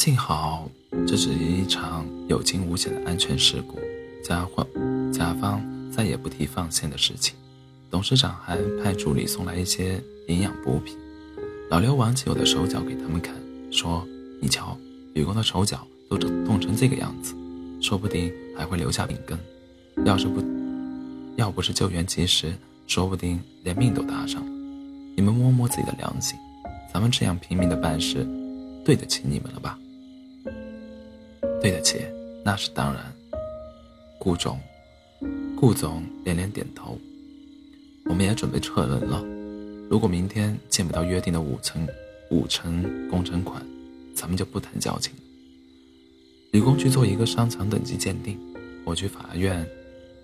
幸好这是一场有惊无险的安全事故，甲方甲方再也不提放线的事情。董事长还派助理送来一些营养补品。老刘挽起我的手脚给他们看，说：“你瞧，雨工的手脚都冻成这个样子，说不定还会留下病根。要是不，要不是救援及时，说不定连命都搭上了。你们摸摸自己的良心，咱们这样拼命的办事，对得起你们了吧？”“对得起，那是当然。”顾总，顾总连连点头。我们也准备撤人了。如果明天见不到约定的五成五成工程款，咱们就不谈交情了。吕工去做一个商场等级鉴定，我去法院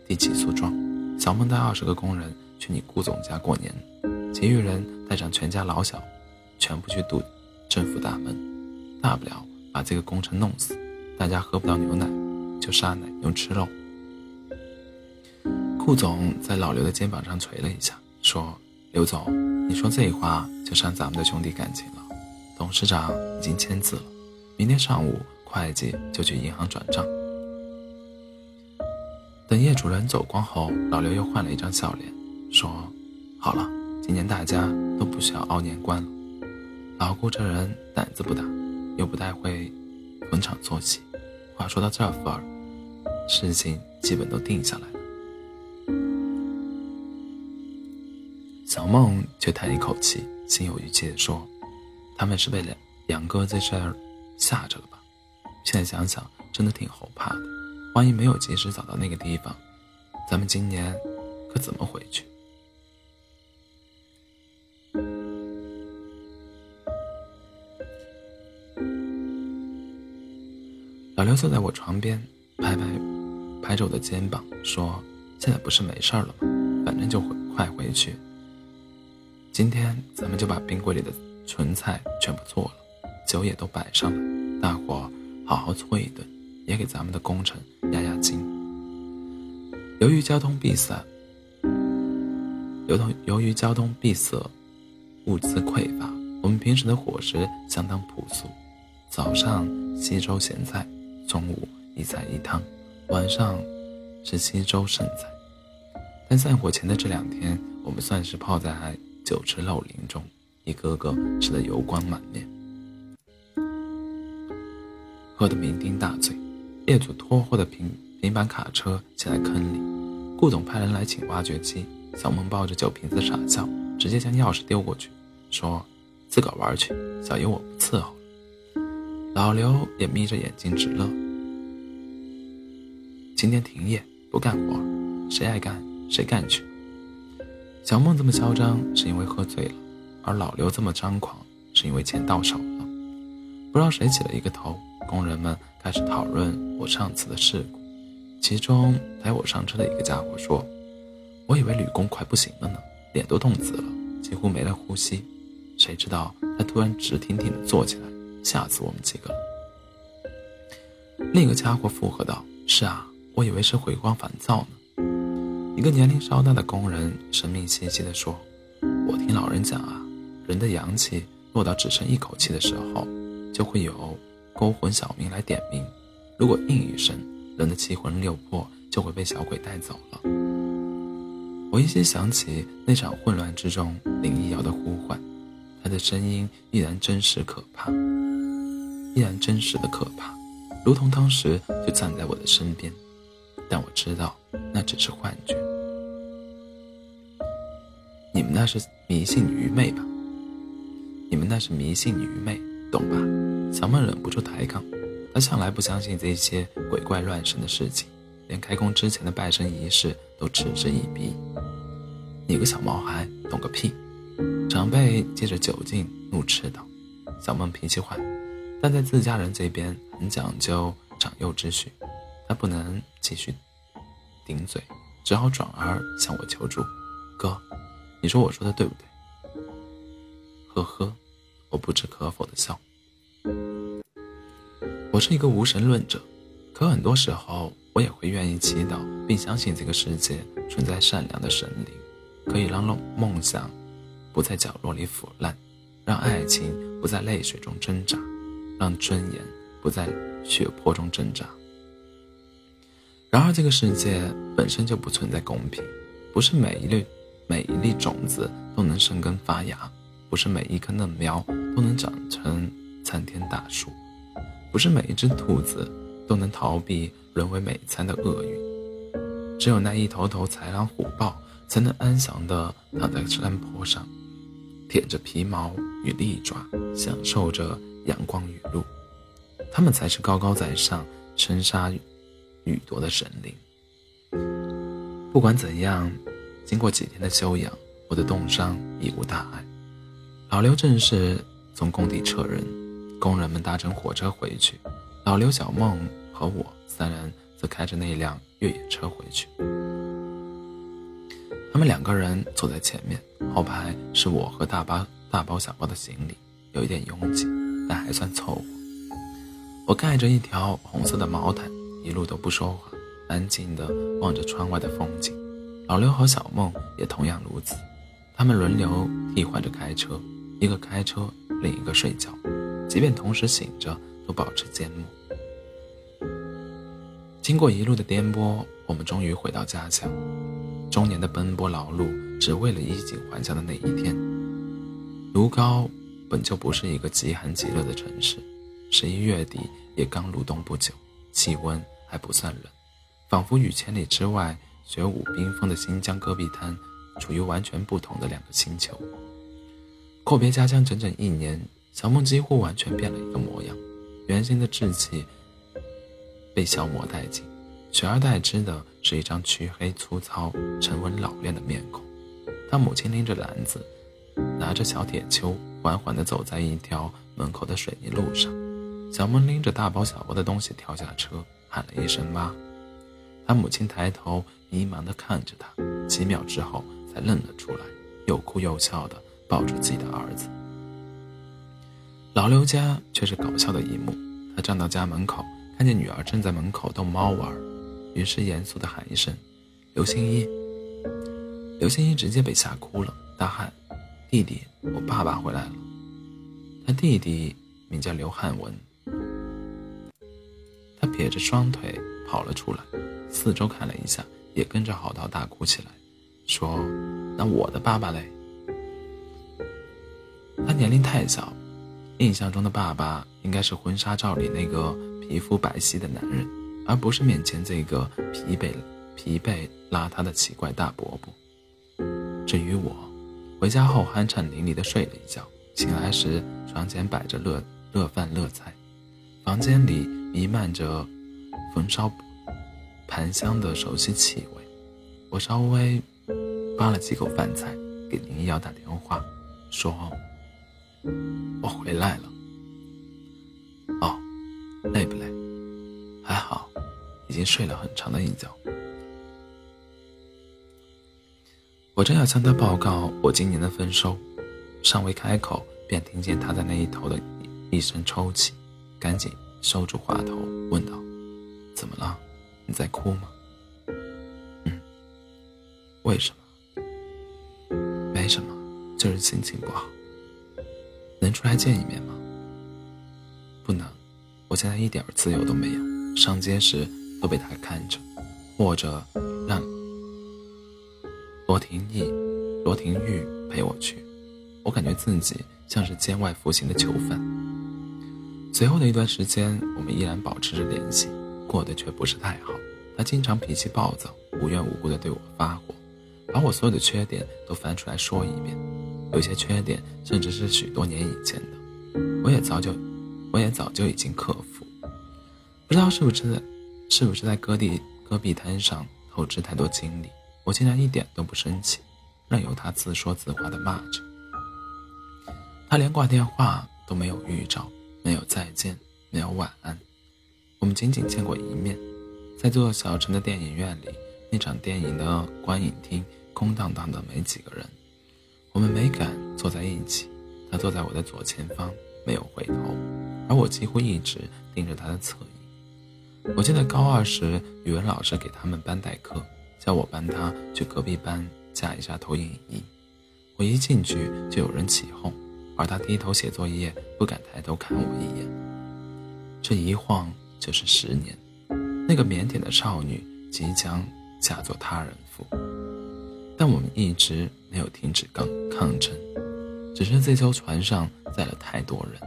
递起诉状。小孟带二十个工人去你顾总家过年，其余人带上全家老小，全部去堵政府大门。大不了把这个工程弄死，大家喝不到牛奶，就杀奶牛吃肉。顾总在老刘的肩膀上捶了一下，说：“刘总，你说这话就伤咱们的兄弟感情了。董事长已经签字了，明天上午会计就去银行转账。”等叶主任走光后，老刘又换了一张笑脸，说：“好了，今年大家都不需要熬年关了。老顾这人胆子不大，又不太会逢场作戏。话说到这份儿，事情基本都定下来了。”小梦却叹一口气，心有余悸地说：“他们是被两杨哥在这儿吓着了吧？现在想想，真的挺后怕的。万一没有及时找到那个地方，咱们今年可怎么回去？”刘坐在我床边，拍拍拍着我的肩膀，说：“现在不是没事了吗？反正就回快回去。”今天咱们就把冰柜里的纯菜全部做了，酒也都摆上了，大伙好好搓一顿，也给咱们的工程压压惊。由于交通闭塞，由同由于交通闭塞，物资匮乏，我们平时的伙食相当朴素，早上稀粥咸菜，中午一菜一汤，晚上是稀粥剩菜。但散伙前的这两天，我们算是泡在。酒池肉林中，一个个吃得油光满面，喝得酩酊大醉。业主拖货的平平板卡车陷在坑里，顾总派人来请挖掘机。小孟抱着酒瓶子傻笑，直接将钥匙丢过去，说：“自个玩去，小爷我不伺候。”老刘也眯着眼睛直乐。今天停业不干活，谁爱干谁干去。小梦这么嚣张，是因为喝醉了；而老刘这么张狂，是因为钱到手了。不知道谁起了一个头，工人们开始讨论我上次的事故。其中抬我上车的一个家伙说：“我以为吕工快不行了呢，脸都冻紫了，几乎没了呼吸。谁知道他突然直挺挺地坐起来，吓死我们几个了。”另一个家伙附和道：“是啊，我以为是回光返照呢。”一个年龄稍大的工人神秘兮兮地说：“我听老人讲啊，人的阳气落到只剩一口气的时候，就会有勾魂小民来点名。如果应一声，人的七魂六魄就会被小鬼带走了。”我依稀想起那场混乱之中林一瑶的呼唤，她的声音依然真实可怕，依然真实的可怕，如同当时就站在我的身边。但我知道那只是幻觉。你们那是迷信愚昧吧？你们那是迷信愚昧，懂吧？小梦忍不住抬杠，他向来不相信这些鬼怪乱神的事情，连开工之前的拜神仪式都嗤之以鼻。你个小毛孩，懂个屁！长辈借着酒劲怒斥道。小梦脾气坏，但在自家人这边很讲究长幼之序，他不能继续顶嘴，只好转而向我求助，哥。你说我说的对不对？呵呵，我不置可否的笑。我是一个无神论者，可很多时候我也会愿意祈祷，并相信这个世界存在善良的神灵，可以让梦梦想不在角落里腐烂，让爱情不在泪水中挣扎，让尊严不在血泊中挣扎。然而，这个世界本身就不存在公平，不是每一粒每一粒种子都能生根发芽，不是每一棵嫩苗都能长成参天大树，不是每一只兔子都能逃避沦为美餐的厄运。只有那一头头豺狼虎豹，才能安详地躺在山坡上，舔着皮毛与利爪，享受着阳光雨露。他们才是高高在上、生杀。雨多的神灵。不管怎样，经过几天的休养，我的冻伤已无大碍。老刘正式从工地撤人，工人们搭乘火车回去，老刘、小梦和我三人则开着那辆越野车回去。他们两个人坐在前面，后排是我和大包大包小包的行李，有一点拥挤，但还算凑合。我盖着一条红色的毛毯。一路都不说话，安静地望着窗外的风景。老刘和小梦也同样如此，他们轮流替换着开车，一个开车，另一个睡觉，即便同时醒着，都保持缄默。经过一路的颠簸，我们终于回到家乡。中年的奔波劳碌，只为了衣锦还乡的那一天。卢高本就不是一个极寒极热的城市，十一月底也刚入冬不久，气温。还不算冷，仿佛与千里之外雪舞冰封的新疆戈壁滩处于完全不同的两个星球。阔别家乡整整一年，小梦几乎完全变了一个模样，原先的稚气被消磨殆尽，取而代之的是一张黢黑粗糙、沉稳老练的面孔。他母亲拎着篮子，拿着小铁锹，缓缓地走在一条门口的水泥路上。小梦拎着大包小包的东西跳下车。喊了一声“妈”，他母亲抬头迷茫地看着他，几秒之后才认了出来，又哭又笑地抱着自己的儿子。老刘家却是搞笑的一幕，他站到家门口，看见女儿正在门口逗猫玩，于是严肃地喊一声：“刘星一。”刘星一直接被吓哭了，大喊：“弟弟，我爸爸回来了！”他弟弟名叫刘汉文。他撇着双腿跑了出来，四周看了一下，也跟着嚎啕大哭起来，说：“那我的爸爸嘞？”他年龄太小，印象中的爸爸应该是婚纱照里那个皮肤白皙的男人，而不是面前这个疲惫、疲惫、邋遢的奇怪大伯伯。至于我，回家后酣畅淋漓地睡了一觉，醒来时床前摆着热热饭热菜，房间里。弥漫着焚烧盘香的熟悉气味，我稍微扒了几口饭菜，给林瑶打电话，说：“我回来了。”哦，累不累？还好，已经睡了很长的一觉。我正要向他报告我今年的丰收，尚未开口，便听见他在那一头的一声抽泣，赶紧。收住话头，问道：“怎么了？你在哭吗？”“嗯。”“为什么？”“没什么，就是心情不好。”“能出来见一面吗？”“不能，我现在一点自由都没有，上街时都被他看着，或者罗廷义、罗廷玉陪我去，我感觉自己像是监外服刑的囚犯。”随后的一段时间，我们依然保持着联系，过得却不是太好。他经常脾气暴躁，无缘无故的对我发火，把我所有的缺点都翻出来说一遍。有些缺点甚至是许多年以前的，我也早就，我也早就已经克服。不知道是不是，是不是在戈地戈壁滩上透支太多精力，我竟然一点都不生气，任由他自说自话的骂着。他连挂电话都没有预兆。没有再见，没有晚安，我们仅仅见过一面，在座小城的电影院里，那场电影的观影厅空荡荡的，没几个人。我们没敢坐在一起，他坐在我的左前方，没有回头，而我几乎一直盯着他的侧影。我记得高二时，语文老师给他们班代课，叫我帮他去隔壁班架一下投影仪。我一进去就有人起哄。而他低头写作业，不敢抬头看我一眼。这一晃就是十年。那个腼腆的少女即将嫁作他人妇，但我们一直没有停止抗抗争。只是这艘船上载了太多人，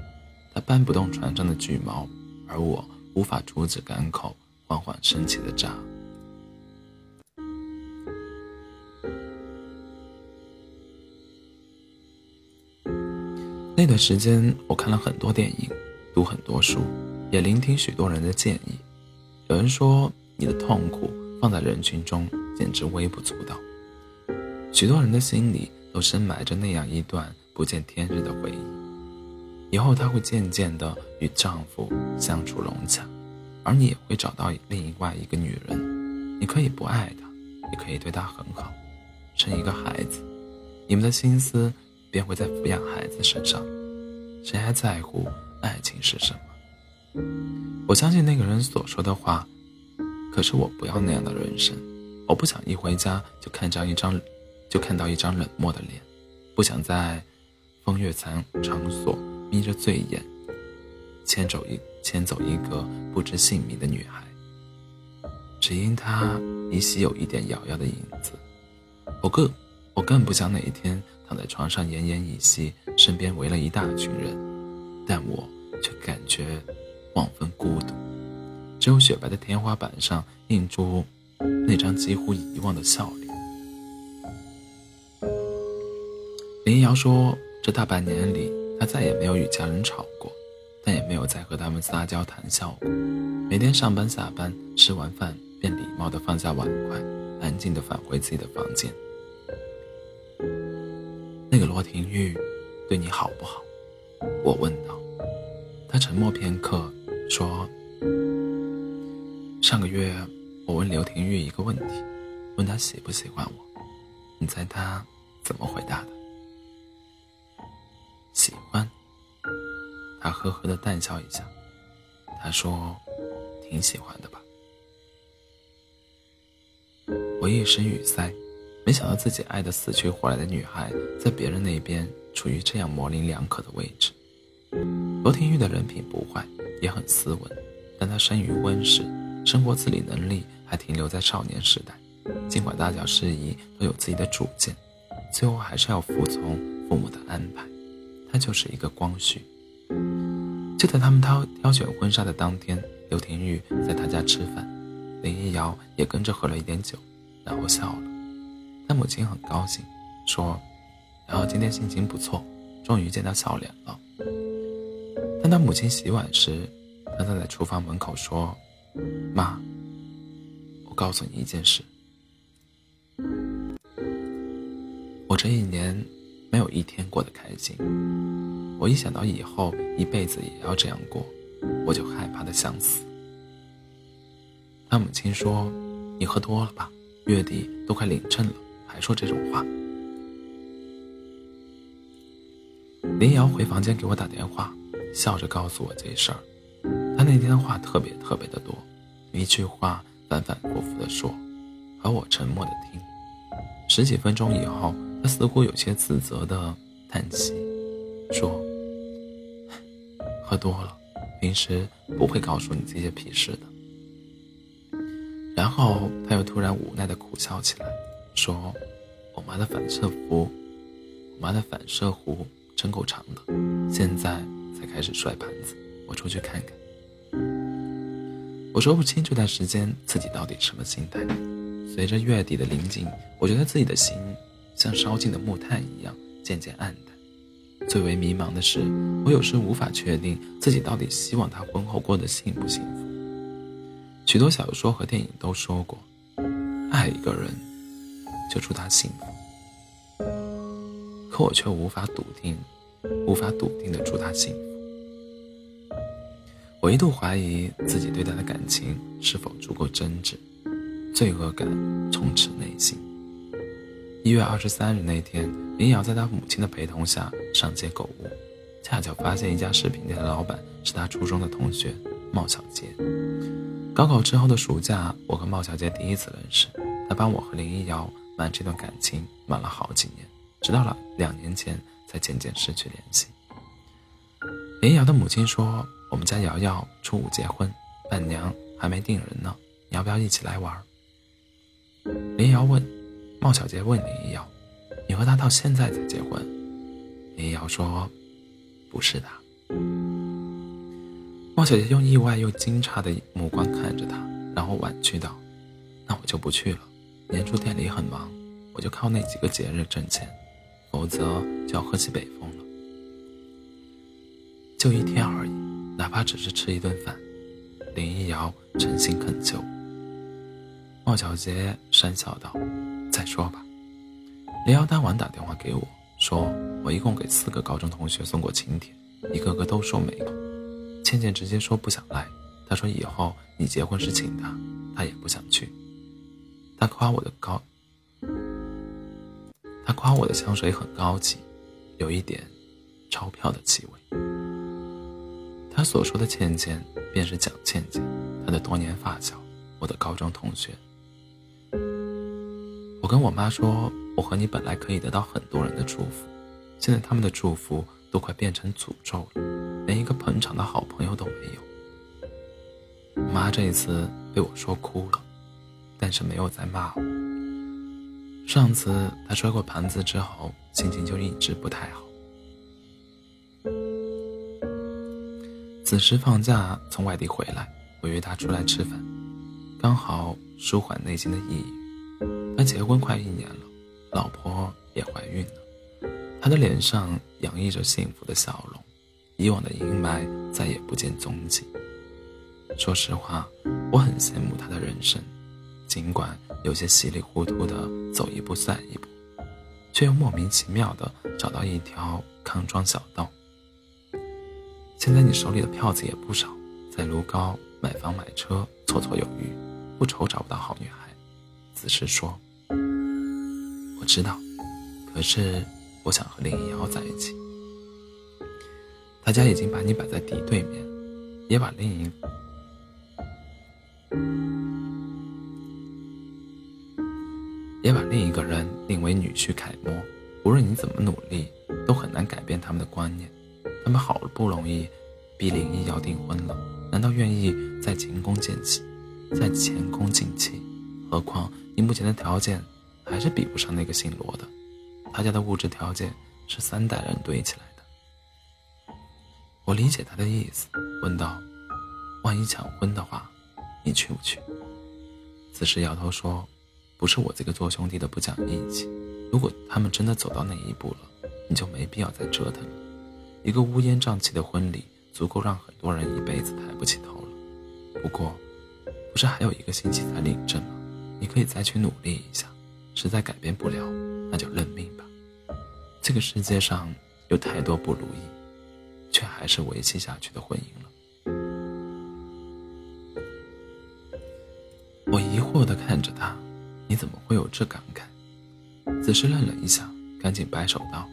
他搬不动船上的巨锚，而我无法阻止港口缓缓升起的闸。段时间，我看了很多电影，读很多书，也聆听许多人的建议。有人说，你的痛苦放在人群中简直微不足道。许多人的心里都深埋着那样一段不见天日的回忆。以后她会渐渐地与丈夫相处融洽，而你也会找到另外一个女人。你可以不爱她，也可以对她很好，生一个孩子，你们的心思。便会在抚养孩子身上，谁还在乎爱情是什么？我相信那个人所说的话，可是我不要那样的人生。我不想一回家就看着一张，就看到一张冷漠的脸，不想在风月场场所眯着醉眼，牵走一牵走一个不知姓名的女孩，只因她依稀有一点瑶瑶的影子。我更我更不想哪一天。躺在床上奄奄一息，身边围了一大群人，但我却感觉万分孤独。只有雪白的天花板上映出那张几乎遗忘的笑脸。林瑶说：“这大半年里，她再也没有与家人吵过，但也没有再和他们撒娇谈笑过。每天上班下班，吃完饭便礼貌地放下碗筷，安静地返回自己的房间。”那个罗廷玉，对你好不好？我问道。他沉默片刻，说：“上个月我问刘廷玉一个问题，问他喜不喜欢我，你猜他怎么回答的？喜欢。”他呵呵的淡笑一下，他说：“挺喜欢的吧？”我一时语塞。没想到自己爱的死去活来的女孩，在别人那边处于这样模棱两可的位置。罗廷玉的人品不坏，也很斯文，但他生于温室，生活自理能力还停留在少年时代。尽管大小事宜都有自己的主见，最后还是要服从父母的安排。他就是一个光绪。就在他们挑挑选婚纱的当天，刘廷玉在他家吃饭，林一瑶也跟着喝了一点酒，然后笑了。他母亲很高兴，说：“然后今天心情不错，终于见到笑脸了。”当他母亲洗碗时，他站在厨房门口说：“妈，我告诉你一件事，我这一年没有一天过得开心。我一想到以后一辈子也要这样过，我就害怕的想死。”他母亲说：“你喝多了吧？月底都快领证了。”还说这种话。林瑶回房间给我打电话，笑着告诉我这事儿。他那天话特别特别的多，一句话反反复复的说，而我沉默的听。十几分钟以后，他似乎有些自责的叹息，说：“喝多了，平时不会告诉你这些屁事的。”然后他又突然无奈的苦笑起来。说：“我妈的反射弧，我妈的反射弧真够长的，现在才开始摔盘子。我出去看看。”我说不清这段时间自己到底什么心态。随着月底的临近，我觉得自己的心像烧尽的木炭一样渐渐暗淡。最为迷茫的是，我有时无法确定自己到底希望他婚后过得幸不幸福。许多小说和电影都说过，爱一个人。就祝他幸福，可我却无法笃定，无法笃定的祝他幸福。我一度怀疑自己对他的感情是否足够真挚，罪恶感充斥内心。一月二十三日那天，林瑶在他母亲的陪同下上街购物，恰巧发现一家饰品店的老板是他初中的同学茂小杰。高考之后的暑假，我和茂小杰第一次认识，他帮我和林一瑶。瞒这段感情瞒了好几年，直到了两年前才渐渐失去联系。林瑶的母亲说，我们家瑶瑶初五结婚，伴娘还没定人呢，你要不要一起来玩？”林瑶问：“茂小姐问林瑶，你和他到现在才结婚？”林瑶说：“不是的。”茂小姐用意外又惊诧的目光看着他，然后婉拒道：“那我就不去了。年初店里很忙，我就靠那几个节日挣钱，否则就要喝西北风了。就一天而已，哪怕只是吃一顿饭。”林一瑶诚心恳求。莫小杰讪笑道：“再说吧。”林瑶当晚打电话给我，说我一共给四个高中同学送过请帖，一个个都说没空。倩倩直接说不想来，她说以后你结婚时请她，她也不想去。他夸我的高，他夸我的香水很高级，有一点钞票的气味。他所说的倩倩便是蒋倩倩，她的多年发小，我的高中同学。我跟我妈说，我和你本来可以得到很多人的祝福，现在他们的祝福都快变成诅咒了，连一个捧场的好朋友都没有。妈这一次被我说哭了，但是没有再骂我。上次她摔过盘子之后，心情就一直不太好。此时放假从外地回来，我约她出来吃饭，刚好舒缓内心的抑郁。他结婚快一年了，老婆也怀孕了，他的脸上洋溢着幸福的笑容，以往的阴霾再也不见踪迹。说实话，我很羡慕他的人生，尽管有些稀里糊涂的走一步算一步，却又莫名其妙的找到一条康庄小道。现在你手里的票子也不少，在卢高买房买车绰绰有余，不愁找不到好女孩。子时说。我知道，可是我想和林一瑶在一起。大家已经把你摆在敌对面，也把另一，也把另一个人定为女婿楷模。无论你怎么努力，都很难改变他们的观念。他们好不容易逼林毅要订婚了，难道愿意再前功尽弃？再前功尽弃？何况你目前的条件。还是比不上那个姓罗的，他家的物质条件是三代人堆起来的。我理解他的意思，问道：“万一抢婚的话，你去不去？”此时摇头说：“不是我这个做兄弟的不讲义气。如果他们真的走到那一步了，你就没必要再折腾了。一个乌烟瘴气的婚礼，足够让很多人一辈子抬不起头了。不过，不是还有一个星期才领证吗？你可以再去努力一下。”实在改变不了，那就认命吧。这个世界上有太多不如意，却还是维系下去的婚姻了。我疑惑地看着他，你怎么会有这感慨？子时愣了一下，赶紧摆手道：“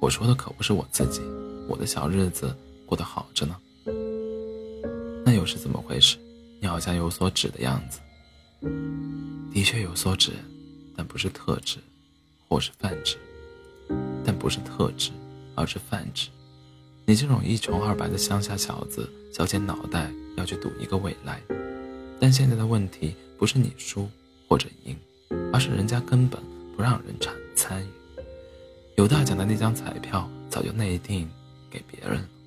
我说的可不是我自己，我的小日子过得好着呢。”那又是怎么回事？你好像有所指的样子。的确有所指。但不是特指，或是泛指，但不是特指，而是泛指。你这种一穷二白的乡下小子，小捡脑袋要去赌一个未来。但现在的问题不是你输或者赢，而是人家根本不让人参参与。有大奖的那张彩票早就内定给别人了。